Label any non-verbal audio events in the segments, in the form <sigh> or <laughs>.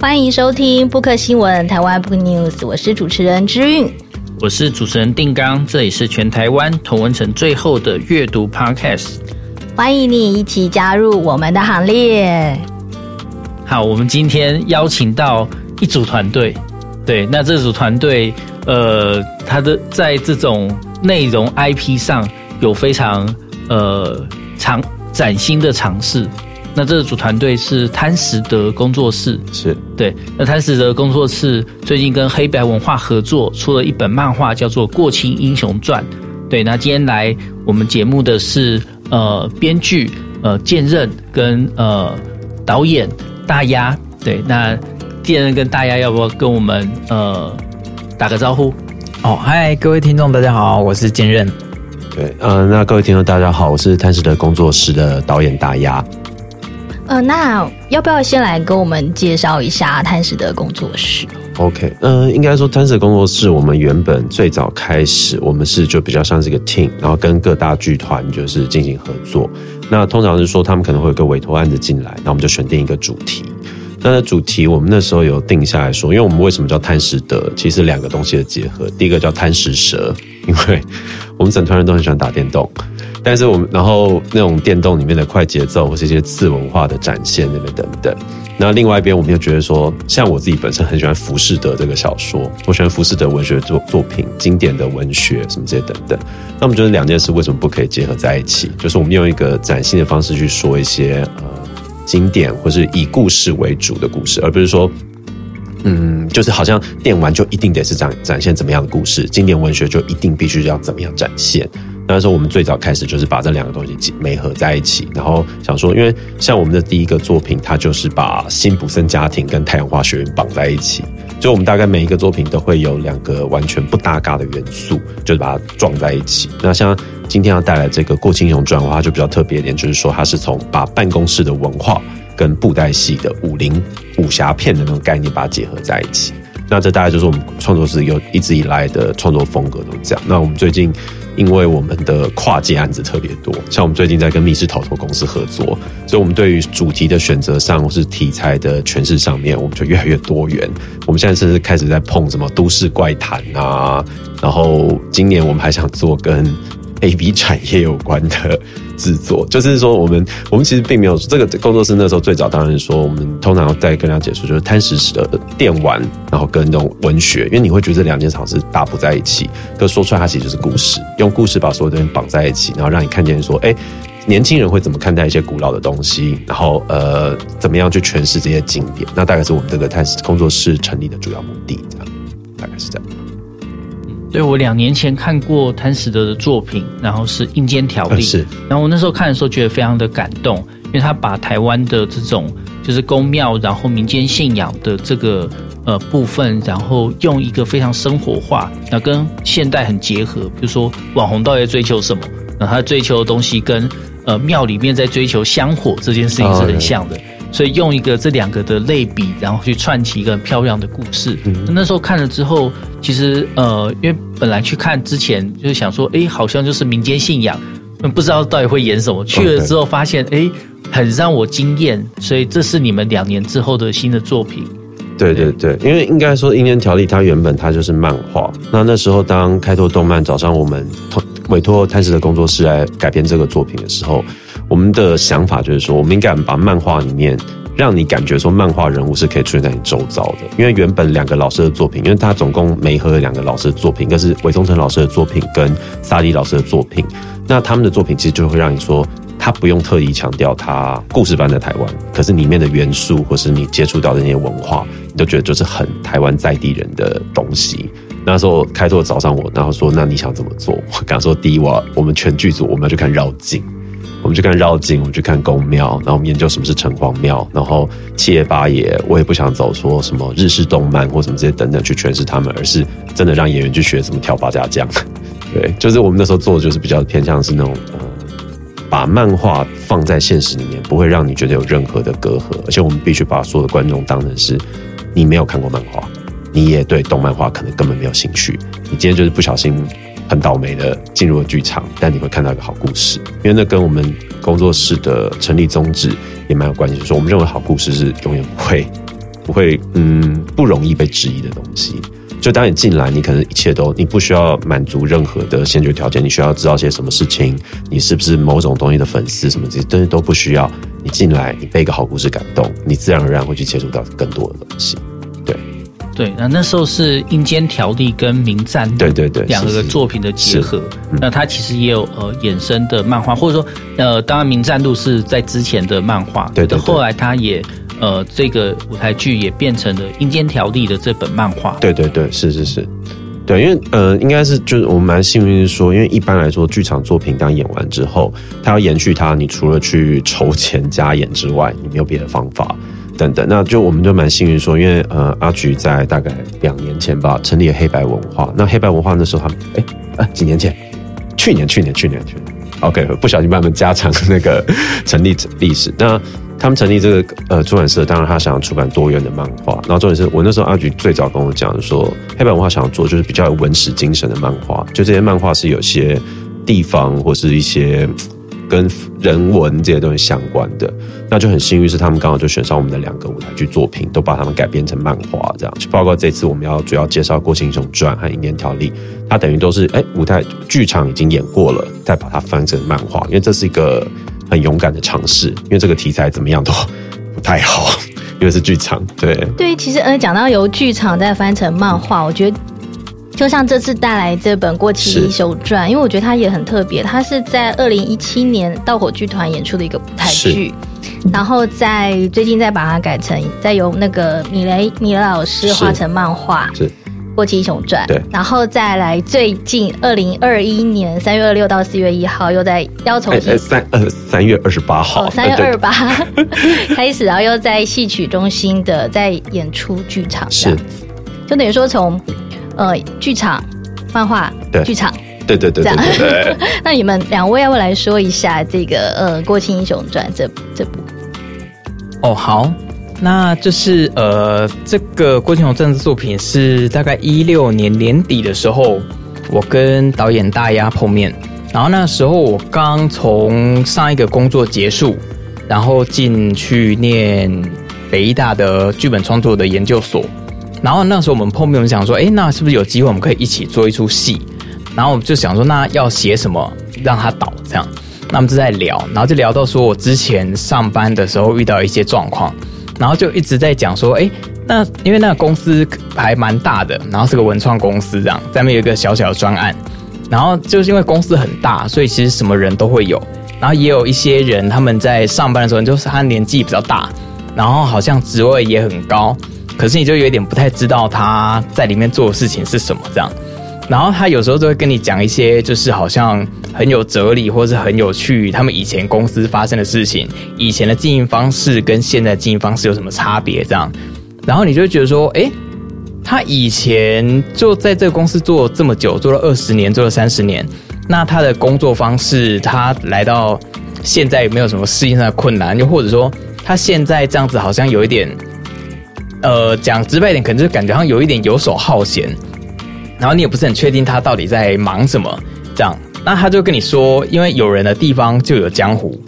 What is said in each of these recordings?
欢迎收听 Book 新闻台湾 Book News，我是主持人之韵，我是主持人定刚，这里是全台湾同文城最后的阅读 Podcast，欢迎你一起加入我们的行列。好，我们今天邀请到一组团队，对，那这组团队，呃，他的在这种内容 IP 上有非常呃尝崭新的尝试。那这组团队是贪食德工作室，是对。那贪食德工作室最近跟黑白文化合作出了一本漫画，叫做《过气英雄传》。对，那今天来我们节目的是呃编剧呃剑刃跟呃导演大鸭。对，那剑刃跟大鸭要不要跟我们呃打个招呼？哦，嗨，各位听众大家好，我是剑刃。对，呃，那各位听众大家好，我是贪食德工作室的导演大鸭。呃，那要不要先来跟我们介绍一下贪食的工作室？OK，嗯、呃，应该说贪食得工作室，我们原本最早开始，我们是就比较像是一个 team，然后跟各大剧团就是进行合作。那通常是说他们可能会有个委托案子进来，那我们就选定一个主题。那的主题我们那时候有定下来说，因为我们为什么叫贪食的？其实两个东西的结合，第一个叫贪食蛇，因为我们整团人都很喜欢打电动。但是我们，然后那种电动里面的快节奏或是一些次文化的展现，那边等等。那另外一边，我们又觉得说，像我自己本身很喜欢浮士德这个小说，我喜欢浮士德文学作作品、经典的文学什么这些等等。那我们觉得两件事为什么不可以结合在一起？就是我们用一个崭新的方式去说一些呃经典或是以故事为主的故事，而不是说，嗯，就是好像电玩就一定得是展展现怎么样的故事，经典文学就一定必须要怎么样展现。那时候我们最早开始就是把这两个东西媒合在一起，然后想说，因为像我们的第一个作品，它就是把辛普森家庭跟太阳花学院绑在一起，就我们大概每一个作品都会有两个完全不搭嘎的元素，就是把它撞在一起。那像今天要带来这个《过气英雄传》的话，就比较特别一点，就是说它是从把办公室的文化跟布袋戏的武林武侠片的那种概念把它结合在一起。那这大概就是我们创作室有一直以来的创作风格都这样。那我们最近。因为我们的跨界案子特别多，像我们最近在跟密室逃脱公司合作，所以我们对于主题的选择上或是题材的诠释上面，我们就越来越多元。我们现在甚至开始在碰什么都市怪谈啊，然后今年我们还想做跟 AV 产业有关的制作，<laughs> 就是说，我们我们其实并没有这个工作室那时候最早当然说，我们通常在跟大家解说，就是贪食的电玩，然后跟那种文学，因为你会觉得这两件事是搭不在一起，可说出来它其实就是故事，用故事把所有东西绑在一起，然后让你看见说，哎，年轻人会怎么看待一些古老的东西，然后呃，怎么样去诠释这些经典，那大概是我们这个贪食工作室成立的主要目的，这样大概是这样。对，我两年前看过贪食得的作品，然后是《阴间条例》，是。然后我那时候看的时候觉得非常的感动，因为他把台湾的这种就是宫庙，然后民间信仰的这个呃部分，然后用一个非常生活化，那跟现代很结合。比如说网红到底在追求什么？那他追求的东西跟呃庙里面在追求香火这件事情是很像的。哦所以用一个这两个的类比，然后去串起一个很漂亮的故事。嗯、那时候看了之后，其实呃，因为本来去看之前就是想说，哎，好像就是民间信仰，不知道到底会演什么。去了之后发现，哎，很让我惊艳。所以这是你们两年之后的新的作品。对对对，因为应该说《阴间条例》它原本它就是漫画。那那时候当开拓动漫找上我们委托探视的工作室来改编这个作品的时候。我们的想法就是说，我们应该把漫画里面让你感觉说，漫画人物是可以出现在你周遭的。因为原本两个老师的作品，因为他总共媒合了两个老师的作品，一个是韦宗成老师的作品跟萨利老师的作品。那他们的作品其实就会让你说，他不用特意强调他故事般的台湾，可是里面的元素或是你接触到的那些文化，你都觉得就是很台湾在地人的东西。那时候开拓找上我，然后说，那你想怎么做？我刚说第一，我我们全剧组我们要去看绕境。我们去看绕境，我们去看宫庙，然后我们研究什么是城隍庙，然后七爷八爷，我也不想走说什么日式动漫或什么这些等等去诠释他们，而是真的让演员去学怎么跳八家将。<laughs> 对，就是我们那时候做的就是比较偏向是那种呃，把漫画放在现实里面，不会让你觉得有任何的隔阂，而且我们必须把所有的观众当成是你没有看过漫画，你也对动漫画可能根本没有兴趣，你今天就是不小心。很倒霉的进入了剧场，但你会看到一个好故事，因为那跟我们工作室的成立宗旨也蛮有关系。就是说，我们认为好故事是永远不会不会嗯不容易被质疑的东西。就当你进来，你可能一切都你不需要满足任何的先决条件，你需要知道些什么事情，你是不是某种东西的粉丝，什么这些东西都不需要。你进来，你被一个好故事感动，你自然而然会去接触到更多的东西。对，那那时候是阴间条例跟名战，对对对，两个作品的结合。嗯、那它其实也有呃衍生的漫画，或者说呃，当然名战录是在之前的漫画，对，对对，后来它也。呃，这个舞台剧也变成了《阴间条例》的这本漫画。对对对，是是是，对，因为呃，应该是就是我们蛮幸运是说，因为一般来说，剧场作品当演完之后，它要延续它，你除了去筹钱加演之外，你没有别的方法等等。那就我们就蛮幸运说，因为呃，阿菊在大概两年前吧，成立了黑白文化。那黑白文化那时候他们哎啊几年前，去年去年去年去年，OK，不小心把他们加长那个 <laughs> 成立历史。那他们成立这个呃出版社，当然他想要出版多元的漫画。然后重点是我那时候阿菊最早跟我讲说，黑白文化想要做就是比较有文史精神的漫画，就这些漫画是有些地方或是一些跟人文这些东西相关的。那就很幸运是他们刚好就选上我们的两个舞台剧作品，都把他们改编成漫画这样。就包括这次我们要主要介绍《过气英雄传》和《阴间条例》，它等于都是哎舞台剧场已经演过了，再把它翻成漫画，因为这是一个。很勇敢的尝试，因为这个题材怎么样都不太好，因为是剧场。对对，其实呃，讲到由剧场再翻成漫画，我觉得就像这次带来这本《过期英雄传》，因为我觉得它也很特别，它是在二零一七年盗火剧团演出的一个舞台剧，然后在最近再把它改成，再由那个米雷米雷老师画成漫画。是。《过气英雄传》，对，然后再来最近二零二一年三月二六到四月一号，又在要从三呃三月二十八号，三月二十八。<laughs> 开始，然后又在戏曲中心的在演出剧场这样子，是就等于说从呃剧场漫画对剧场对对对这样。<laughs> 那你们两位要不要来说一下这个呃《郭庆英雄传》这这部？哦，好。那就是呃，这个过气英雄传的作品是大概一六年年底的时候，我跟导演大丫碰面，然后那时候我刚从上一个工作结束，然后进去念北医大的剧本创作的研究所，然后那时候我们碰面，我们想说，哎，那是不是有机会我们可以一起做一出戏？然后我们就想说，那要写什么让他导这样？那我们就在聊，然后就聊到说我之前上班的时候遇到一些状况。然后就一直在讲说，哎，那因为那个公司还蛮大的，然后是个文创公司这样，在那边有一个小小的专案，然后就是因为公司很大，所以其实什么人都会有，然后也有一些人他们在上班的时候，就是他年纪比较大，然后好像职位也很高，可是你就有点不太知道他在里面做的事情是什么这样。然后他有时候就会跟你讲一些，就是好像很有哲理，或是很有趣，他们以前公司发生的事情，以前的经营方式跟现在经营方式有什么差别？这样，然后你就会觉得说，诶，他以前就在这个公司做这么久，做了二十年，做了三十年，那他的工作方式，他来到现在有没有什么适应上的困难？又或者说，他现在这样子好像有一点，呃，讲直白一点，可能就感觉好像有一点游手好闲。然后你也不是很确定他到底在忙什么，这样，那他就跟你说，因为有人的地方就有江湖，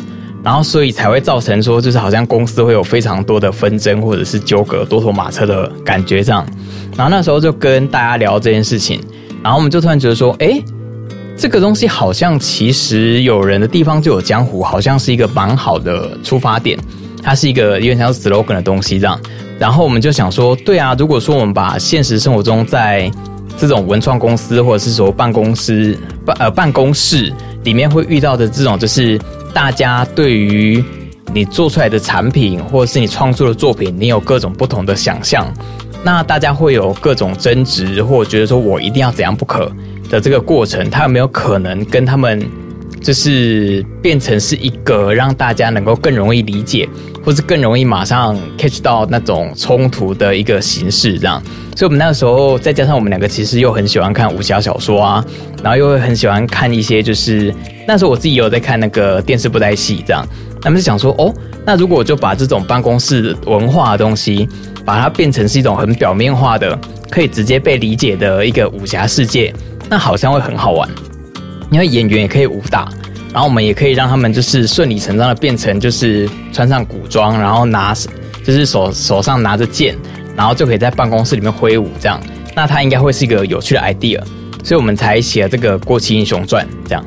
然后所以才会造成说，就是好像公司会有非常多的纷争或者是纠葛、多头马车的感觉这样。然后那时候就跟大家聊这件事情，然后我们就突然觉得说，诶，这个东西好像其实有人的地方就有江湖，好像是一个蛮好的出发点，它是一个有点像 slogan 的东西这样。然后我们就想说，对啊，如果说我们把现实生活中在这种文创公司，或者是说办公室办呃办公室里面会遇到的这种，就是大家对于你做出来的产品，或者是你创作的作品，你有各种不同的想象，那大家会有各种争执，或者觉得说我一定要怎样不可的这个过程，它有没有可能跟他们就是变成是一个让大家能够更容易理解，或是更容易马上 catch 到那种冲突的一个形式，这样。所以，我们那个时候再加上我们两个，其实又很喜欢看武侠小说啊，然后又会很喜欢看一些，就是那时候我自己有在看那个电视布袋戏，这样。他们就想说，哦，那如果我就把这种办公室文化的东西，把它变成是一种很表面化的，可以直接被理解的一个武侠世界，那好像会很好玩。因为演员也可以武打，然后我们也可以让他们就是顺理成章的变成就是穿上古装，然后拿。就就是手手上拿着剑，然后就可以在办公室里面挥舞这样。那它应该会是一个有趣的 idea，所以我们才写了这个《过气英雄传》这样。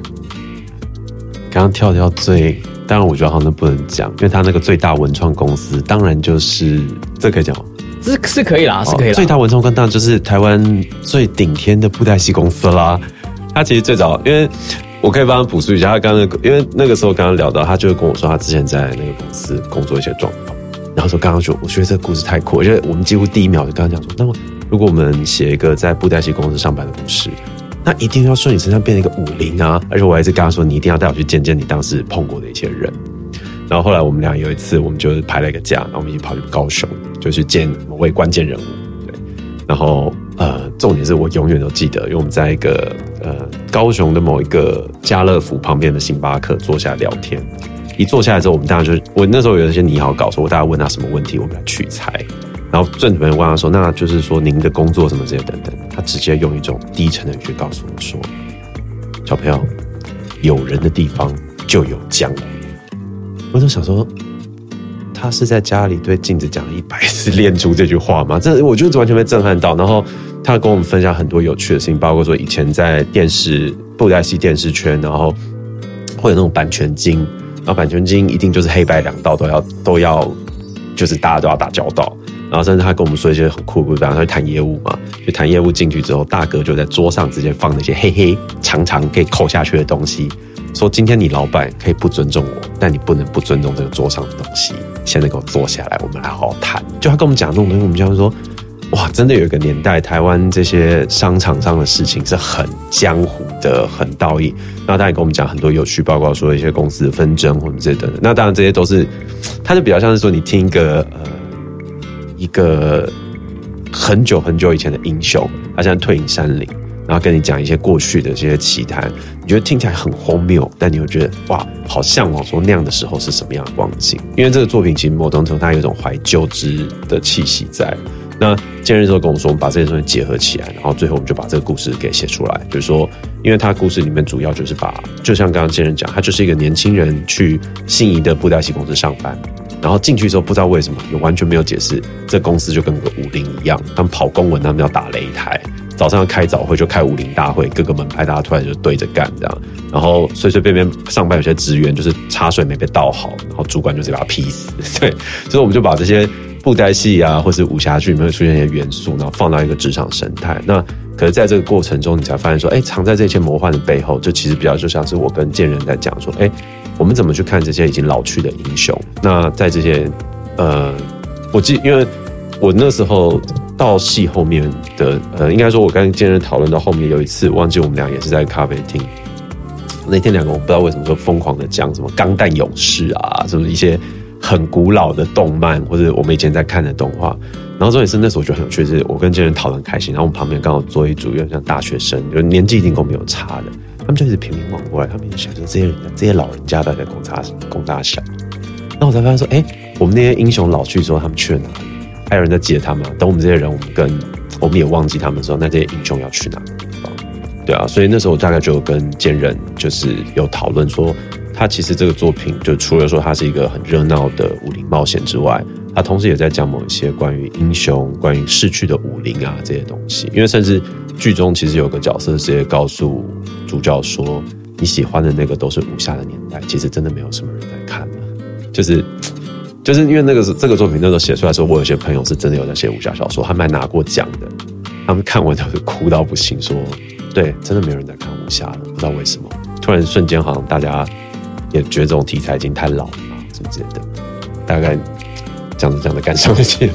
刚刚跳跳最，当然我觉得好像不能讲，因为他那个最大文创公司，当然就是这可以讲吗？是是可以啦，是可以啦。哦，最大文创跟当然就是台湾最顶天的布袋戏公司啦。他其实最早，因为我可以帮他补述一下，他刚刚，因为那个时候刚刚聊到，他就跟我说他之前在那个公司工作一些状况，然后说刚刚说，我觉得这个故事太酷，而且我们几乎第一秒就刚刚讲说，那么如果我们写一个在布袋戏公司上班的故事。那一定要说你身上变成一个武林啊！而且我还是跟他说，你一定要带我去见见你当时碰过的一些人。然后后来我们俩有一次，我们就排了一个假，然后我们一起跑去高雄，就去见某位关键人物。对，然后呃，重点是我永远都记得，因为我们在一个呃高雄的某一个家乐福旁边的星巴克坐下聊天。一坐下来之后，我们大家就我那时候有一些拟好稿，说我大家问他什么问题，我们来取材。然后正主任问他说：“那就是说您的工作什么这些等等。”他直接用一种低沉的语气告诉我说：“小朋友，有人的地方就有江湖。”我就想说，他是在家里对镜子讲了一百次练出这句话吗？这我就是完全被震撼到。然后他跟我们分享很多有趣的事情，包括说以前在电视布袋戏电视圈，然后会有那种版权金，然后版权金一定就是黑白两道都要都要，就是大家都要打交道。然后甚至他跟我们说一些很酷的故事，比方说谈业务嘛，就谈业务进去之后，大哥就在桌上直接放那些黑黑长长可以扣下去的东西，说今天你老板可以不尊重我，但你不能不尊重这个桌上的东西。现在给我坐下来，我们来好好谈。就他跟我们讲这种东西，我们就会说，哇，真的有一个年代，台湾这些商场上的事情是很江湖的，很道义。然后他也跟我们讲很多有趣，包括说一些公司的纷争或者这些等等。那当然这些都是，他就比较像是说你听一个呃。一个很久很久以前的英雄，他现在退隐山林，然后跟你讲一些过去的这些奇谈，你觉得听起来很荒谬，但你会觉得哇，好向往说那样的时候是什么样的光景？因为这个作品其实某种程度它有一种怀旧之的气息在。那建仁之后跟我说，我们把这些东西结合起来，然后最后我们就把这个故事给写出来，就是说，因为他故事里面主要就是把，就像刚刚建仁讲，他就是一个年轻人去心仪的布袋戏公司上班。然后进去之后，不知道为什么，也完全没有解释。这公司就跟个武林一样，他们跑公文，他们要打擂台，早上要开早会就开武林大会，各个门派大家突然就对着干这样。然后随随便便上班，有些职员就是茶水没被倒好，然后主管就直接把他劈死。对，所以我们就把这些布袋戏啊，或是武侠剧里面会出现一些元素，然后放到一个职场生态。那可是在这个过程中，你才发现说，哎，藏在这些魔幻的背后，就其实比较就像是我跟建仁在讲说，哎。我们怎么去看这些已经老去的英雄？那在这些，呃，我记，因为我那时候到戏后面的，呃，应该说，我跟建仁讨论到后面有一次，忘记我们俩也是在咖啡厅。那天两个我不知道为什么就疯狂的讲什么《钢弹勇士》啊，什么一些很古老的动漫，或者我们以前在看的动画。然后重点是那时候我觉得很有趣，是我跟建仁讨论开心，然后我们旁边刚好坐一组有点像大学生，就年纪一定跟我们有差的。他们就一直频频往过来，他们就想说这些人，这些老人家在攻大攻大小。那我才发现说，哎、我们那些英雄老去之后，他们去了哪里？还有人在接他们。等我们这些人，我们跟我们也忘记他们的时候，那这些英雄要去哪里？对啊，所以那时候我大概就跟建仁就是有讨论说，他其实这个作品就除了说他是一个很热闹的武林冒险之外，他同时也在讲某一些关于英雄、关于逝去的武林啊这些东西。因为甚至剧中其实有个角色直接告诉。主教说：“你喜欢的那个都是武侠的年代，其实真的没有什么人在看了。就是，就是因为那个是这个作品那时候写出来的时候，我有些朋友是真的有在写武侠小说，他们还拿过奖的。他们看完都是哭到不行，说：对，真的没有人在看武侠了，不知道为什么。突然瞬间，好像大家也觉得这种题材已经太老了，什么之类的。大概这样子这样的感受的对。”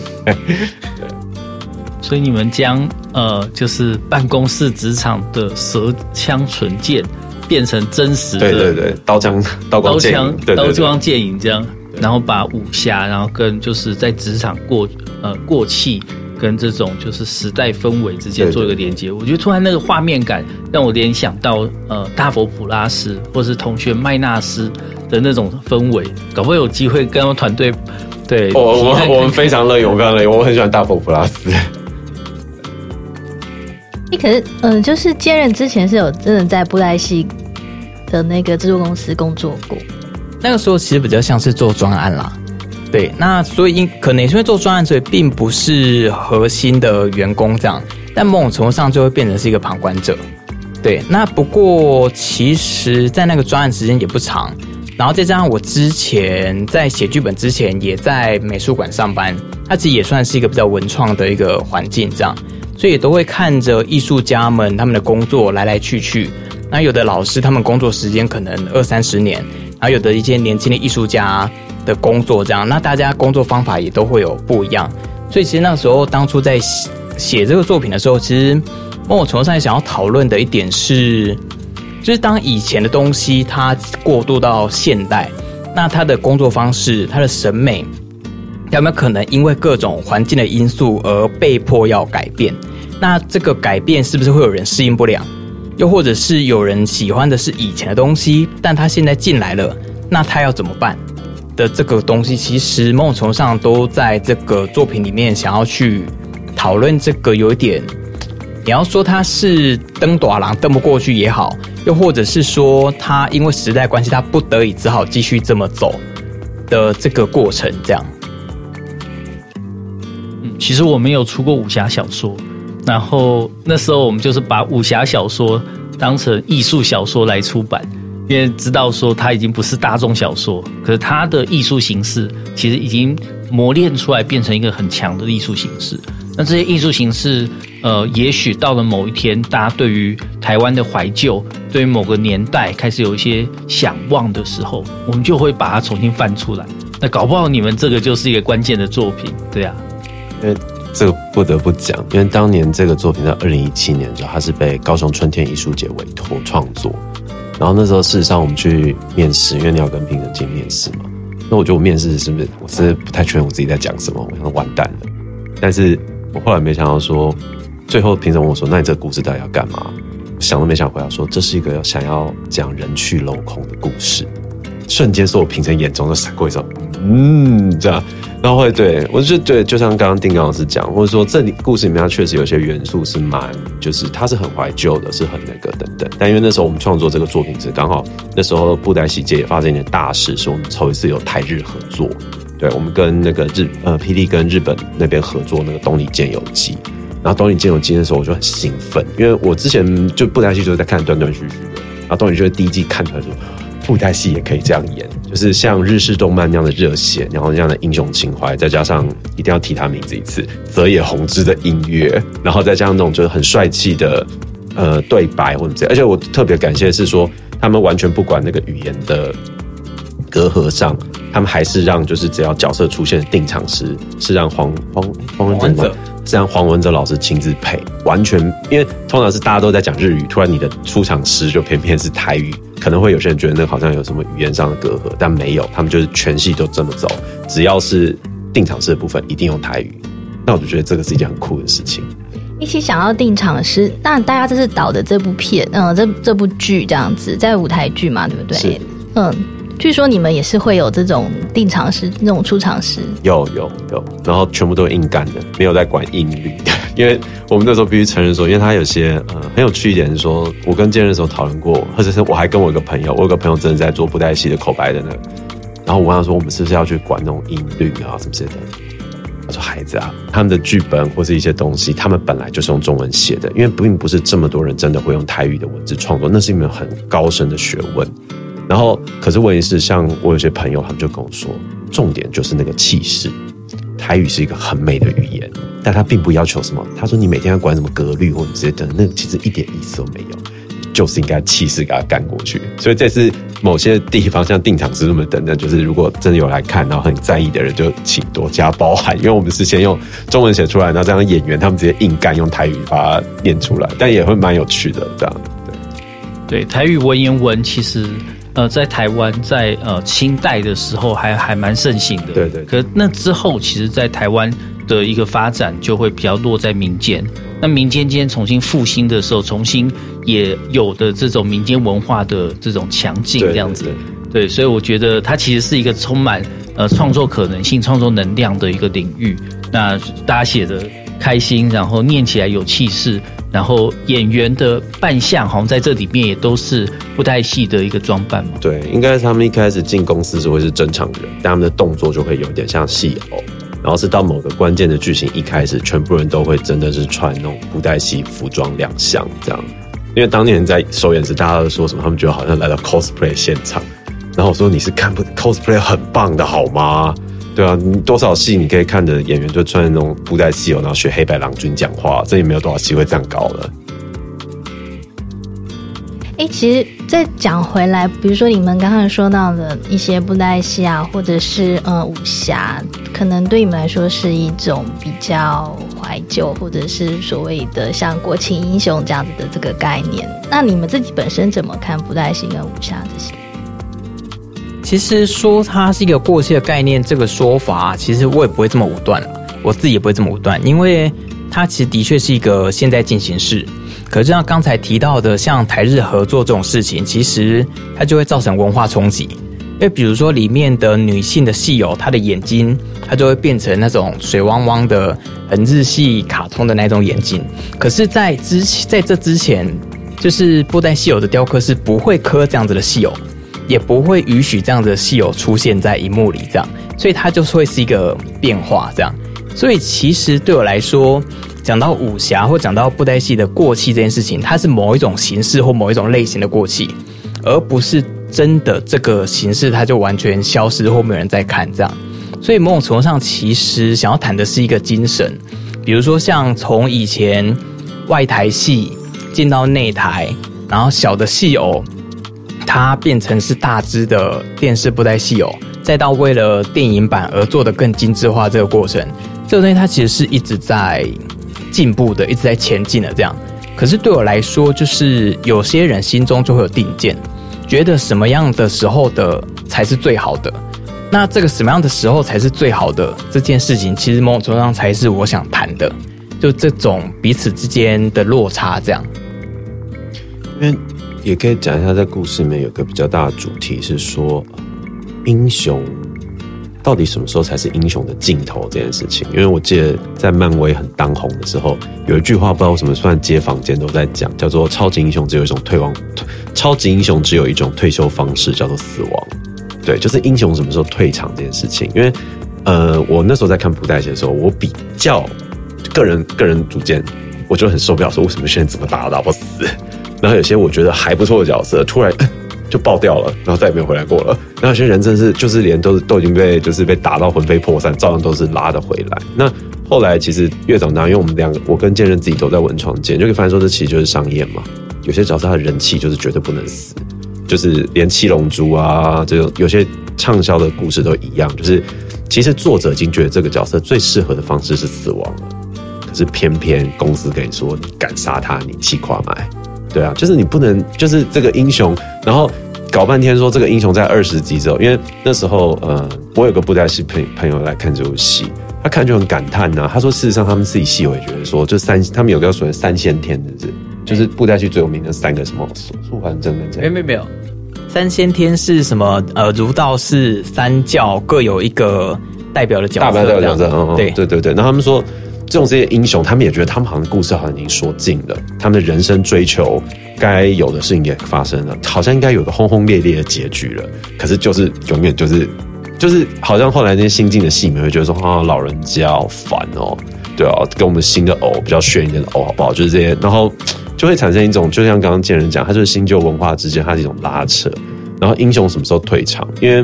所以你们将呃，就是办公室职场的舌枪唇剑变成真实的，对对对，刀枪刀光剑影，刀光剑影这样，然后把武侠，然后跟就是在职场过呃过气跟这种就是时代氛围之间做一个连接。我觉得突然那个画面感让我联想到呃大佛普拉斯或是同学麦纳斯的那种氛围，搞不好有机会跟他们团队对，我我我们非常乐意，我非常乐意，我很喜欢大佛普拉斯。你可是，嗯，就是接任之前是有真的在布袋戏的那个制作公司工作过。那个时候其实比较像是做专案啦，对，那所以因可能也是因为做专案，所以并不是核心的员工这样，但某种程度上就会变成是一个旁观者。对，那不过其实，在那个专案时间也不长，然后再加上我之前在写剧本之前也在美术馆上班，它其实也算是一个比较文创的一个环境这样，所以也都会看着艺术家们他们的工作来来去去。那有的老师他们工作时间可能二三十年，然后有的一些年轻的艺术家的工作这样，那大家工作方法也都会有不一样。所以其实那时候当初在写这个作品的时候，其实。某种程度上想要讨论的一点是，就是当以前的东西它过渡到现代，那它的工作方式、它的审美，有没有可能因为各种环境的因素而被迫要改变？那这个改变是不是会有人适应不了？又或者是有人喜欢的是以前的东西，但他现在进来了，那他要怎么办？的这个东西，其实某种程度上都在这个作品里面想要去讨论这个有一点。你要说他是登大人登不过去也好，又或者是说他因为时代关系，他不得已只好继续这么走的这个过程，这样。嗯，其实我没有出过武侠小说，然后那时候我们就是把武侠小说当成艺术小说来出版，因为知道说它已经不是大众小说，可是它的艺术形式其实已经磨练出来，变成一个很强的艺术形式。那这些艺术形式，呃，也许到了某一天，大家对于台湾的怀旧，对于某个年代开始有一些想望的时候，我们就会把它重新翻出来。那搞不好你们这个就是一个关键的作品，对啊。因为这个不得不讲，因为当年这个作品在二零一七年的时候，它是被高雄春天艺术节委托创作。然后那时候事实上我们去面试，因为你要跟评审进面试嘛。那我觉得我面试是不是，我是不太确定我自己在讲什么，我想完蛋了。但是。我后来没想到说，最后评审问我说：“那你这个故事到底要干嘛？”想都没想回答说：“这是一个想要讲人去楼空的故事。”瞬间，所有评审眼中都闪过一种“嗯”这样，然后会对我就对，就像刚刚丁刚老师讲，或者说这里故事里面它确实有些元素是蛮，就是它是很怀旧的，是很那个等等。但因为那时候我们创作这个作品是刚好那时候布袋戏界也发生一件大事，是我们头一次有台日合作。对，我们跟那个日呃霹雳跟日本那边合作那个东离剑游记，然后东离剑游记的时候我就很兴奋，因为我之前就布袋戏就是在看断断续续的，然后东里就是第一季看出来说布袋戏也可以这样演，就是像日式动漫那样的热血，然后那样的英雄情怀，再加上一定要提他名字一次泽野弘之的音乐，然后再加上那种就是很帅气的呃对白或者这样，而且我特别感谢的是说他们完全不管那个语言的。隔阂上，他们还是让就是只要角色出现的定场诗是让黄黄黄文哲，是让黄文哲老师亲自配，完全因为通常是大家都在讲日语，突然你的出场诗就偏偏是台语，可能会有些人觉得那好像有什么语言上的隔阂，但没有，他们就是全系都这么走，只要是定场式的部分一定用台语，那我就觉得这个是一件很酷的事情。一起想要定场诗，那大家这是导的这部片，嗯，这这部剧这样子，在舞台剧嘛，对不对？是，嗯。据说你们也是会有这种定场诗、那种出场诗，有有有，然后全部都硬干的，没有在管音律。<laughs> 因为我们那时候必须承认说，因为他有些呃很有趣一点是说，我跟建任的时候讨论过，或者是我还跟我一个朋友，我有个朋友真的在做布袋戏的口白的那个，然后我问他说，我们是不是要去管那种音律啊什么之类的？他说孩子啊，他们的剧本或是一些东西，他们本来就是用中文写的，因为并不是这么多人真的会用台语的文字创作，那是一门很高深的学问。然后，可是问题是，像我有些朋友，他们就跟我说，重点就是那个气势。台语是一个很美的语言，但他并不要求什么。他说你每天要管什么格律或者之类的，那其实一点意思都没有，就是应该气势给他干过去。所以这次某些地方像定场诗什么等等，就是如果真的有来看，然后很在意的人，就请多加包涵，因为我们是先用中文写出来，然后这样演员他们直接硬干用台语把它念出来，但也会蛮有趣的。这样对对，台语文言文其实。呃，在台湾，在呃清代的时候还还蛮盛行的。对对。可那之后，其实，在台湾的一个发展就会比较落在民间。那民间间重新复兴的时候，重新也有的这种民间文化的这种强劲，这样子。对，所以我觉得它其实是一个充满呃创作可能性、创作能量的一个领域。那大家写的开心，然后念起来有气势。然后演员的扮相好像在这里面也都是布袋戏的一个装扮嘛。对，应该是他们一开始进公司时会是正常人，但他们的动作就会有点像戏偶。然后是到某个关键的剧情一开始，全部人都会真的是穿那种布袋戏服装亮相这样。因为当年在首演时，大家都说什么？他们觉得好像来到 cosplay 现场。然后我说：“你是看不 cosplay 很棒的好吗？对啊，你多少戏你可以看的演员就穿那种布袋戏哦，然后学黑白郎君讲话，这也没有多少机会这样搞了。”哎，其实再讲回来，比如说你们刚刚说到的一些布袋戏啊，或者是呃武侠，可能对你们来说是一种比较怀旧，或者是所谓的像国情英雄这样子的这个概念。那你们自己本身怎么看布袋戏跟武侠这些？其实说它是一个过气的概念，这个说法，其实我也不会这么武断，我自己也不会这么武断，因为它其实的确是一个现在进行式。可是像刚才提到的，像台日合作这种事情，其实它就会造成文化冲击。因为比如说里面的女性的戏友，她的眼睛，它就会变成那种水汪汪的、很日系卡通的那种眼睛。可是，在之在这之前，就是布袋戏偶的雕刻是不会刻这样子的戏偶，也不会允许这样子的戏偶出现在荧幕里，这样，所以它就会是一个变化，这样。所以其实对我来说，讲到武侠或讲到布袋戏的过气。这件事情，它是某一种形式或某一种类型的过气，而不是真的这个形式它就完全消失或没有人在看这样。所以某种程度上，其实想要谈的是一个精神，比如说像从以前外台戏进到内台，然后小的戏偶它变成是大只的电视布袋戏偶，再到为了电影版而做的更精致化这个过程，这个东西它其实是一直在。进步的，一直在前进的这样，可是对我来说，就是有些人心中就会有定见，觉得什么样的时候的才是最好的。那这个什么样的时候才是最好的这件事情，其实某种程度上才是我想谈的，就这种彼此之间的落差这样。因为也可以讲一下，在故事里面有个比较大的主题是说英雄。到底什么时候才是英雄的尽头这件事情？因为我记得在漫威很当红的时候，有一句话不知道为什么算街坊间都在讲，叫做“超级英雄只有一种退亡，超级英雄只有一种退休方式，叫做死亡”。对，就是英雄什么时候退场这件事情。因为呃，我那时候在看布袋戏的时候，我比较个人个人主见，我就很受不了，说为什么现在怎么打都打不死。然后有些我觉得还不错的角色，突然。就爆掉了，然后再也没有回来过了。然后有些人真是就是连都都已经被就是被打到魂飞魄散，照样都是拉得回来。那后来其实越长大，因为我们两个我跟建仁自己都在文创界，就可以发现说这其实就是商业嘛。有些角色他的人气就是绝对不能死，就是连七龙珠啊，这种有些畅销的故事都一样，就是其实作者已经觉得这个角色最适合的方式是死亡了，可是偏偏公司跟你说你敢杀他，你气垮埋。对啊，就是你不能，就是这个英雄，然后搞半天说这个英雄在二十集之后，因为那时候，呃，我有个布袋戏朋朋友来看这部戏，他看就很感叹呐、啊，他说事实上他们自己戏也觉得说，就三，他们有个所谓三先天的是，就是布袋戏最有名的三个什么素还真跟这，没没没有，三先天是什么？呃，儒道释三教各有一个代表的角色，大代表角色，嗯、对对对对，然后他们说。这种这些英雄，他们也觉得他们好像故事好像已经说尽了，他们的人生追求该有的事情也发生了，好像应该有个轰轰烈烈的结局了。可是就是永远就是就是，好像后来那些新进的戏迷会觉得说啊，老人家好烦哦，对啊，跟我们新的偶比较炫一点的偶好不好？就是这些，然后就会产生一种，就像刚刚建人讲，他就是新旧文化之间它是一种拉扯。然后英雄什么时候退场？因为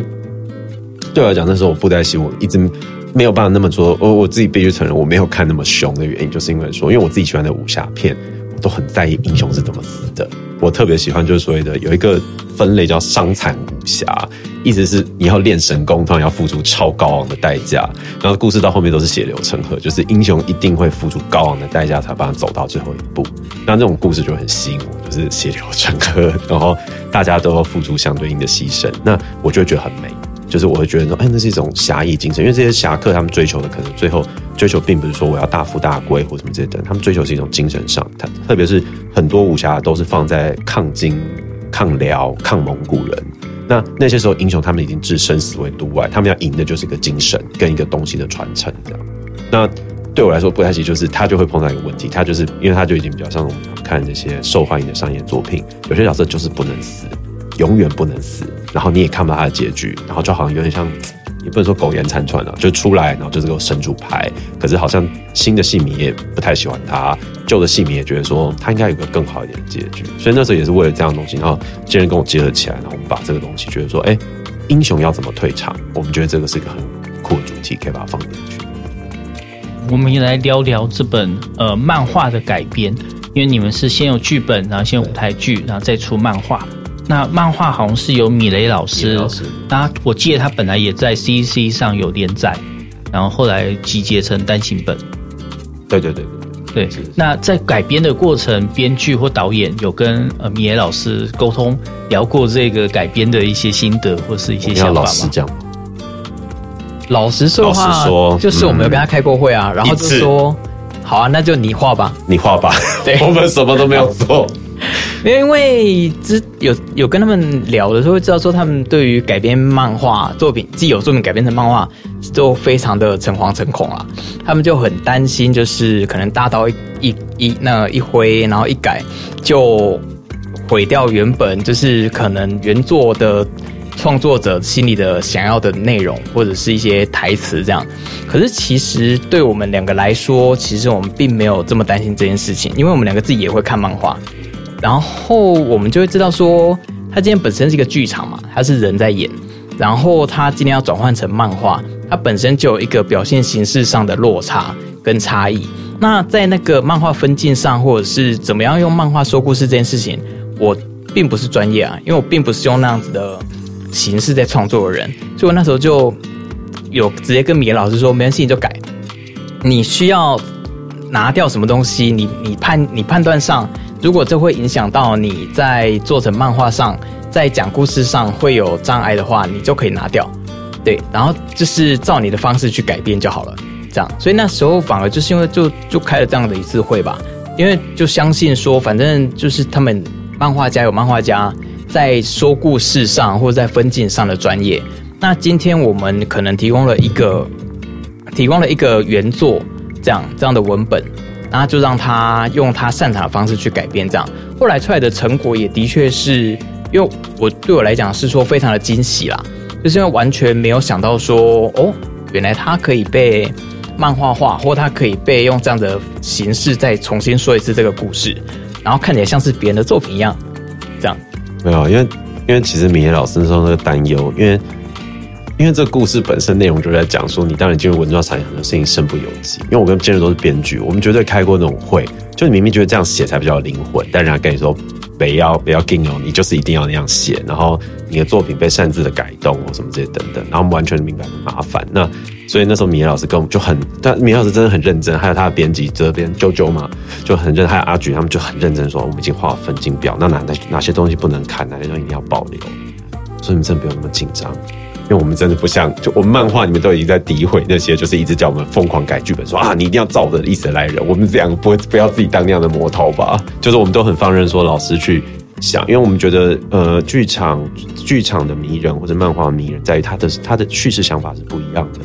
对我来讲，那时候我布袋戏我一直。没有办法那么做，我我自己必须承认，我没有看那么凶的原因，就是因为说，因为我自己喜欢的武侠片，我都很在意英雄是怎么死的。我特别喜欢就是所谓的有一个分类叫伤残武侠，意思是你要练神功，当然要付出超高昂的代价，然后故事到后面都是血流成河，就是英雄一定会付出高昂的代价才帮他走到最后一步。那这种故事就很吸引我，就是血流成河，然后大家都要付出相对应的牺牲，那我就会觉得很美。就是我会觉得说，哎，那是一种侠义精神，因为这些侠客他们追求的可能最后追求并不是说我要大富大贵或什么这些等，他们追求是一种精神上，他特别是很多武侠都是放在抗金、抗辽、抗蒙古人，那那些时候英雄他们已经置生死为度外，他们要赢的就是一个精神跟一个东西的传承这样。那对我来说不太行，就是他就会碰到一个问题，他就是因为他就已经比较像我们看那些受欢迎的商业作品，有些角色就是不能死，永远不能死，然后你也看不到他的结局，然后就好像有点像，也不能说苟延残喘了，就出来然后就是个神主牌，可是好像新的戏迷也不太喜欢他，旧的戏迷也觉得说他应该有个更好一点的结局，所以那时候也是为了这样的东西，然后竟然跟我结合起来，然后我们把这个东西觉得说，哎，英雄要怎么退场？我们觉得这个是一个很酷的主题，可以把它放进去。我们也来聊聊这本呃漫画的改编，因为你们是先有剧本，然后先有舞台剧，然后再出漫画。那漫画好像是由米雷老师，那我记得他本来也在 CC 上有连载，然后后来集结成单行本。对对对对。对。那在改编的过程，编剧或导演有跟呃米雷老师沟通聊过这个改编的一些心得或是一些想法吗？老实说话，老实说，就是我们有跟他开过会啊，嗯、然后就说，好啊，那就你画吧，你画吧，对，<laughs> 我们什么都没有做，因为之有有跟他们聊的时候，会知道说他们对于改编漫画作品，既有作品改编成漫画，都非常的诚惶诚恐啊，他们就很担心，就是可能大刀一一那一挥，然后一改，就毁掉原本就是可能原作的。创作者心里的想要的内容，或者是一些台词这样。可是其实对我们两个来说，其实我们并没有这么担心这件事情，因为我们两个自己也会看漫画，然后我们就会知道说，他今天本身是一个剧场嘛，他是人在演，然后他今天要转换成漫画，它本身就有一个表现形式上的落差跟差异。那在那个漫画分镜上，或者是怎么样用漫画说故事这件事情，我并不是专业啊，因为我并不是用那样子的。形式在创作的人，所以我那时候就有直接跟米老师说，没关系，你就改。你需要拿掉什么东西？你你判你判断上，如果这会影响到你在做成漫画上，在讲故事上会有障碍的话，你就可以拿掉。对，然后就是照你的方式去改变就好了。这样，所以那时候反而就是因为就就开了这样的一次会吧，因为就相信说，反正就是他们漫画家有漫画家。在说故事上或者在分镜上的专业，那今天我们可能提供了一个提供了一个原作，这样这样的文本，然后就让他用他擅长的方式去改编，这样。后来出来的成果也的确是，因为我对我来讲是说非常的惊喜啦，就是因为完全没有想到说哦，原来他可以被漫画化，或他可以被用这样的形式再重新说一次这个故事，然后看起来像是别人的作品一样，这样。没有，因为因为其实米野老师说那个担忧，因为因为这个故事本身内容就在讲说，你当然进入文创产业，很多事情身不由己。因为我跟建瑞都是编剧，我们绝对开过那种会，就你明明觉得这样写才比较有灵魂，但人家跟你说不要不要硬哦，你就是一定要那样写，然后你的作品被擅自的改动或什么这些等等，然后我们完全明白很麻烦。那所以那时候米老师跟我们就很，但米老师真的很认真，还有他的编辑这边啾啾嘛，就很认，还有阿菊他们就很认真说，我们已经画了分镜表，那哪哪哪些东西不能看，哪些东西一定要保留，所以你们真的不用那么紧张，因为我们真的不像，就我们漫画里面都已经在诋毁那些，就是一直叫我们疯狂改剧本，说啊你一定要照我的意思来人，我们这样不会不要自己当那样的魔头吧？<laughs> 就是我们都很放任说老师去想，因为我们觉得呃剧场剧场的迷人或者漫画的迷人在于他的他的叙事想法是不一样的。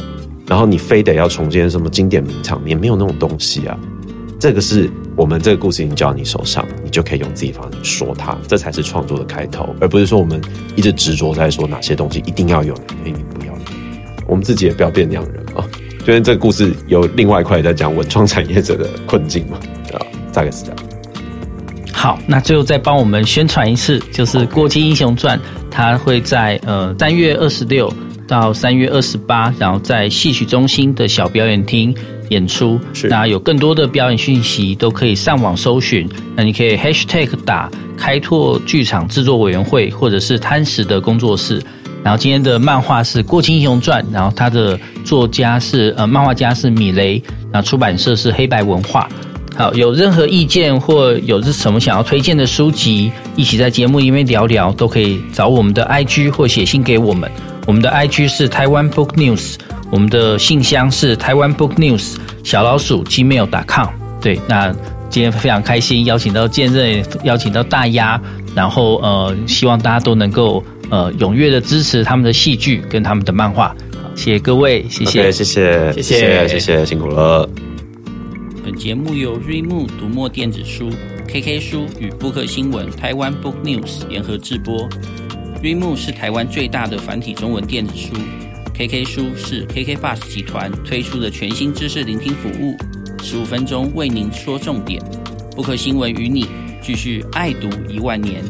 然后你非得要重建什么经典名场面，没有那种东西啊。这个是我们这个故事已经交到你手上，你就可以用自己方式说它，这才是创作的开头，而不是说我们一直执着在说哪些东西一定要有，哪些不要 <laughs> 有。我们自己也不要变那样人啊。因为这个故事有另外一块在讲文创产业者的困境嘛，啊，大概是这样。好，那最后再帮我们宣传一次，就是《过气英雄传》，它会在呃三月二十六。到三月二十八，然后在戏曲中心的小表演厅演出。是，那有更多的表演讯息都可以上网搜寻。那你可以 hashtag 打开拓剧场制作委员会，或者是贪食的工作室。然后今天的漫画是《过气英雄传》，然后他的作家是呃漫画家是米雷，然后出版社是黑白文化。好，有任何意见或有什么想要推荐的书籍，一起在节目里面聊聊，都可以找我们的 IG 或写信给我们。我们的 IG 是台湾 Book News，我们的信箱是台湾 Book News 小老鼠 gmail.com。对，那今天非常开心，邀请到建任，邀请到大鸭，然后呃，希望大家都能够呃踊跃的支持他们的戏剧跟他们的漫画。好，谢谢各位，谢谢，okay, 谢谢，谢谢，谢谢，辛苦了。本节目由瑞木读墨电子书、KK 书与布克新闻台湾 Book News 联合制播。瑞木是台湾最大的繁体中文电子书，KK 书是 KK Bus 集团推出的全新知识聆听服务，十五分钟为您说重点。不可新闻与你继续爱读一万年。